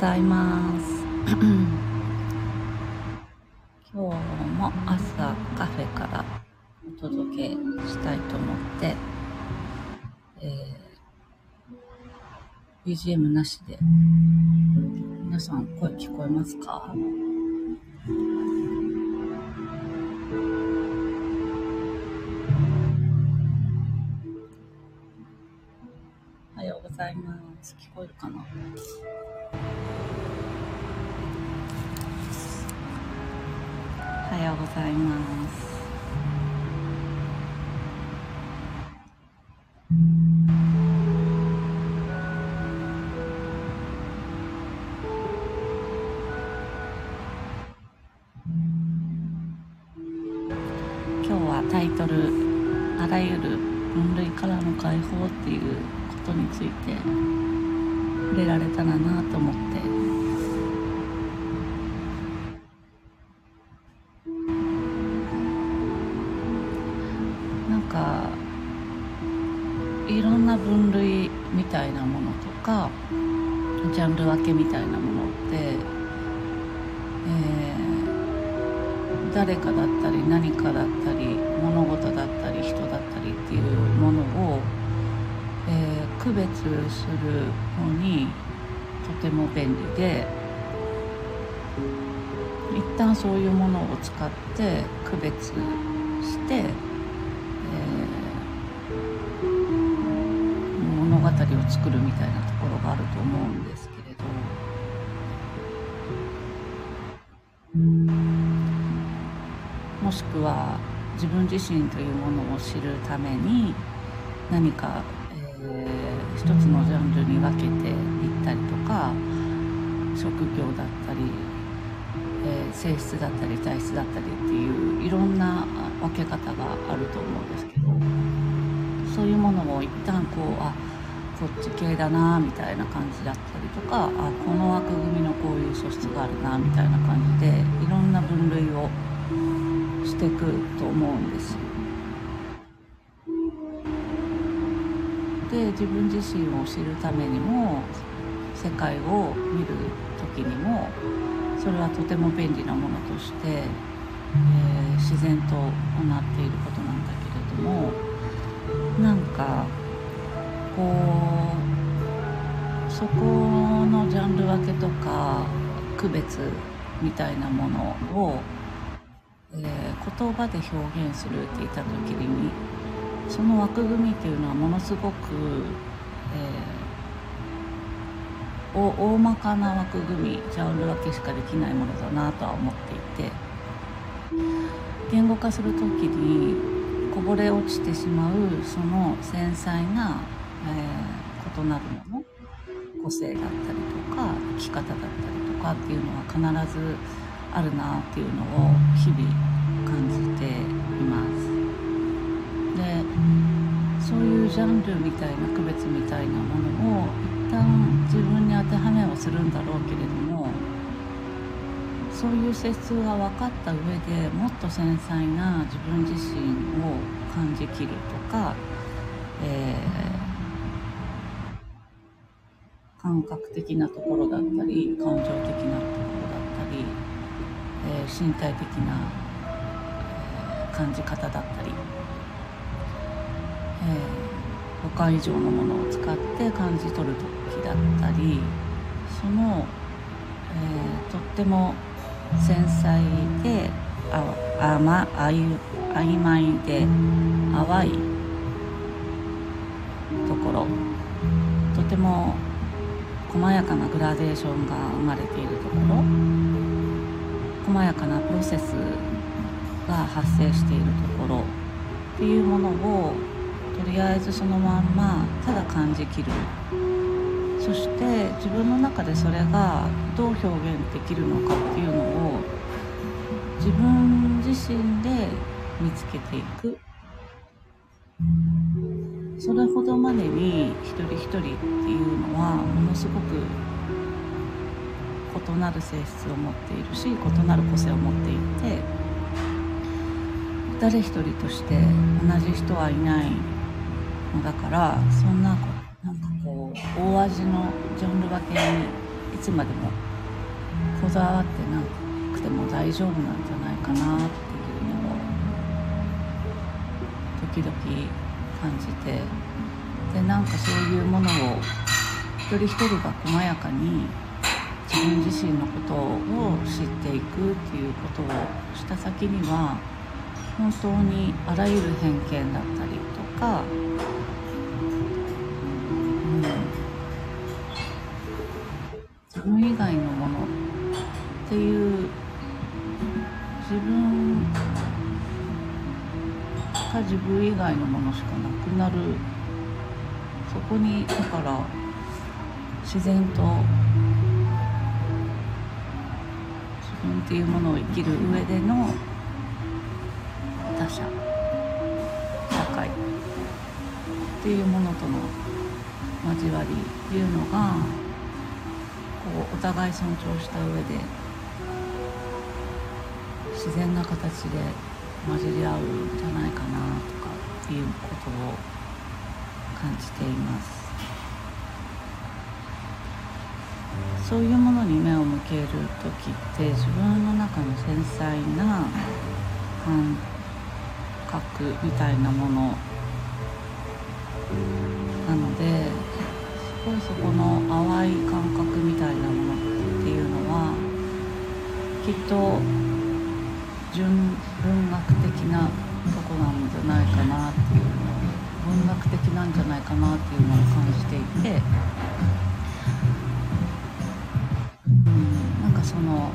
ございます。今日も朝カフェからお届けしたいと思って、えー、BGM なしで皆さん声聞こえますか？おはようございます。聞こえるかな？おはようございます。分類みたいなものとかジャンル分けみたいなものって、えー、誰かだったり何かだったり物事だったり人だったりっていうものを、えー、区別するのにとても便利で一旦そういうものを使って区別して、物語を作るみたいなところがあると思うんですけれど。もしくは自分自身というものを知るために何か、えー、一つのジャンルに分けていったりとか職業だったり、えー、性質だったり体質だったりっていういろんな分け方があると思うんですけど。そういうものを一旦こうあこっち系だなみたいな感じだったりとかあこの枠組みのこういう素質があるなみたいな感じでいろんな分類をしてくと思うんですで自分自身を知るためにも世界を見る時にもそれはとても便利なものとして、えー、自然と行っていることなんだけれどもなんかこうそこのジャンル分けとか区別みたいなものを、えー、言葉で表現するって言った時にその枠組みっていうのはものすごく、えー、大まかな枠組みジャンル分けしかできないものだなとは思っていて言語化する時にこぼれ落ちてしまうその繊細なえー、異なるもの個性だったりとか生き方だったりとかっていうのは必ずあるなっていうのを日々感じています。でそういうジャンルみたいな区別みたいなものを一旦自分に当てはめをするんだろうけれどもそういう性質が分かった上でもっと繊細な自分自身を感じきるとか、え感覚的なところだったり感情的なところだったり、えー、身体的な、え、感じ方だったり、えー、五感以上のものを使って感じ取る時だったりその、えー、とっても繊細でああまあゆ曖昧で淡いところとても細やかなグラデーションが生まれているところ細やかなプロセスが発生しているところっていうものをとりあえずそのまんまただ感じきる。そして自分の中でそれがどう表現できるのかっていうのを自分自身で見つけていく。それほどまでに一人一人っていうのはものすごく異なる性質を持っているし異なる個性を持っていて誰一人として同じ人はいないのだからそんななんかこう大味のジャンル分けにいつまでもこだわってなくても大丈夫なんじゃないかなっていうのを時々感じてでなんかそういうものを一人一人が細やかに自分自身のことを知っていくっていうことをした先には本当にあらゆる偏見だったりとか、うん、自分以外のか自分以外のものしかなくなる。そこにだから自然と自分っていうものを生きる上での他者社会っていうものとの交わりっていうのがこうお互い尊重した上で自然な形で混じり合うんじゃないかな。とかっていうことを感じています。そういうものに目を向ける時って自分の中の繊細な感覚みたいなものなのですごいそこの淡い感覚みたいなものっていうのはきっと純文学的なとこなんじゃないかなっていうのを文学的なんじゃないかなっていうのを感じていて、うん、なんかその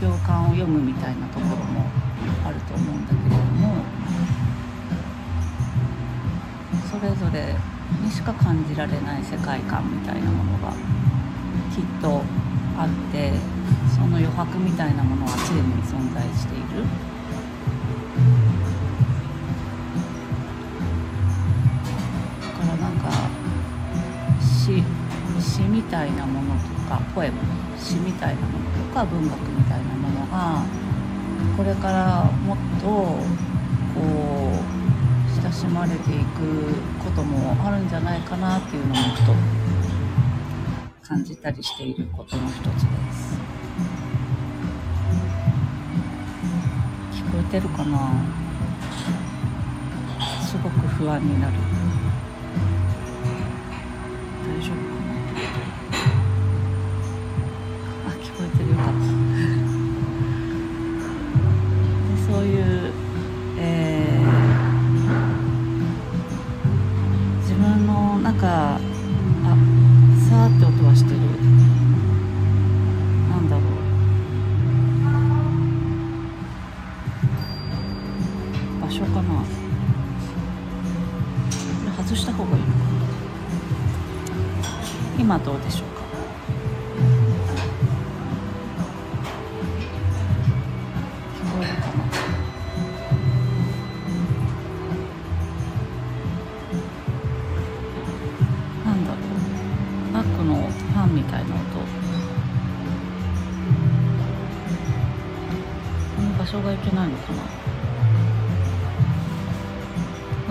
行間を読むみたいなところもあると思うんだけれどもそれぞれにしか感じられない世界観みたいなものがきっとあってその余白みたいなものは常に存在している。詩みたいなものとかポエム詩みたいなものとか文学みたいなものがこれからもっとこう親しまれていくこともあるんじゃないかなっていうのもふと感じたりしていることの一つです。聞こえてるかな？すごく不安になる。場所かな。これ外した方がいいのかな。今どうでしょうか。聞こえるかな。なんだろう。バックのパンみたいな音。この場所がいけないのかな。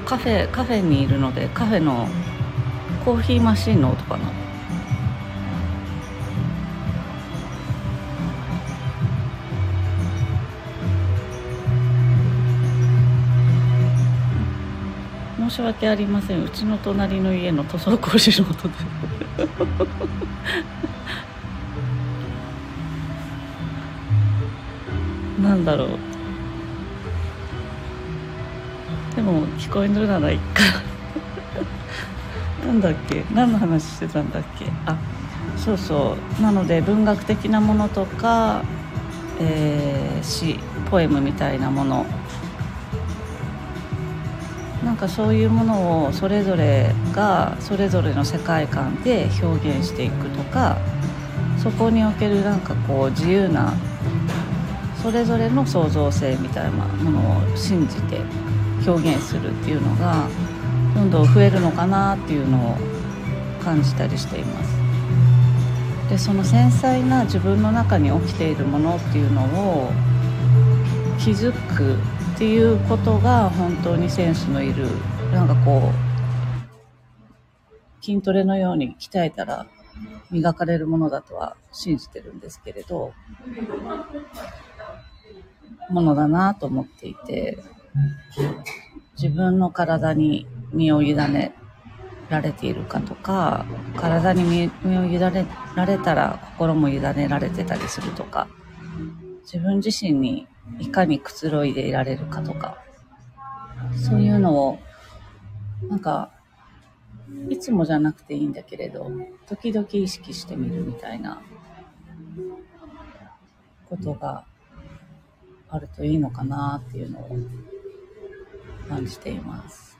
カフェカフェにいるのでカフェのコーヒーマシンの音かな。申し訳ありません。うちの隣の家の塗装工事の音で。なんだろう。でも聞こえるならいっか。なんだっけ？何の話してたんだっけ？あそうそう。なので文学的なものとか、えー、詩ポエムみたいなもの。なんかそういうものをそれぞれがそれぞれの世界観で表現していくとかそこにおけるなんかこう自由なそれぞれの創造性みたいなものを信じて表現するっていうのがどんどん増えるのかなっていうのを感じたりしています。でその繊細な自分の中に起きているものっていうのを気づくっていうことが本当にセンスのいるなんかこう筋トレのように鍛えたら磨かれるものだとは信じてるんですけれど、ものだなと思っていて、自分の体に身を委ねられているかとか、体に身を委ねられたら心も委ねられてたりするとか、自分自身にいかにくつろいでいられるかとか、そういうのを、なんか、いつもじゃなくていいんだけれど、時々意識してみるみたいなことがあるといいのかなっていうのを感じています。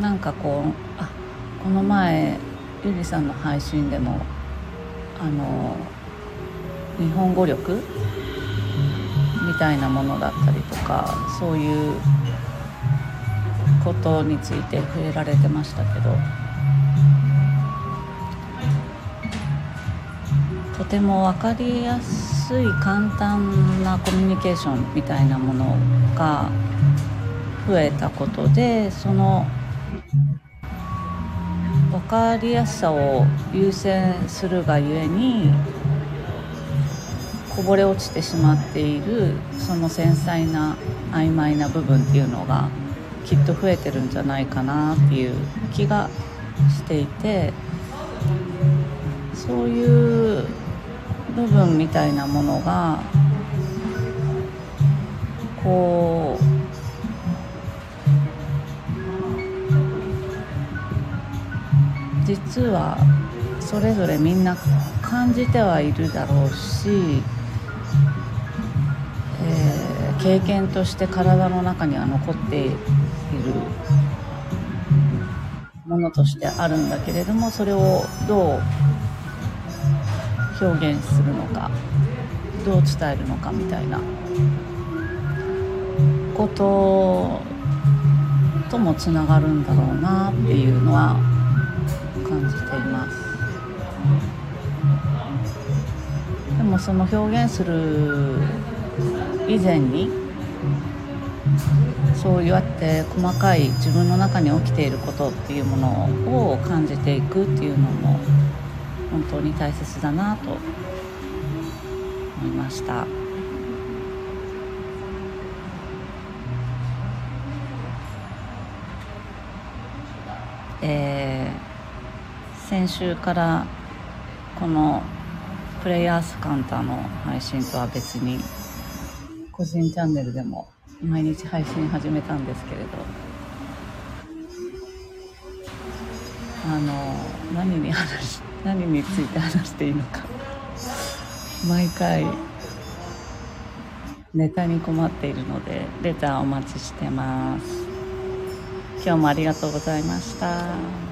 なんかこうあこの前ゆりさんの配信でもあの日本語力みたいなものだったりとかそういうことについて触れられてましたけどても分かりやすい簡単なコミュニケーションみたいなものが増えたことでその分かりやすさを優先するがゆえにこぼれ落ちてしまっているその繊細な曖昧な部分っていうのがきっと増えてるんじゃないかなっていう気がしていてそういう部分みたいなものがこう実はそれぞれみんな感じてはいるだろうし、えー、経験として体の中には残っているものとしてあるんだけれどもそれをどう表現するのかどう伝えるのかみたいな。ことともつながるんだろうなっていうのは感じています。でもその表現する以前にそうやって細かい自分の中に起きていることっていうものを感じていくっていうのも本当に大切だなと思いました。えー先週からこのプレイヤースカンタの配信とは別に個人チャンネルでも毎日配信始めたんですけれどあの何に話何について話していいのか毎回ネタに困っているのでレターお待ちしてます今日もありがとうございました。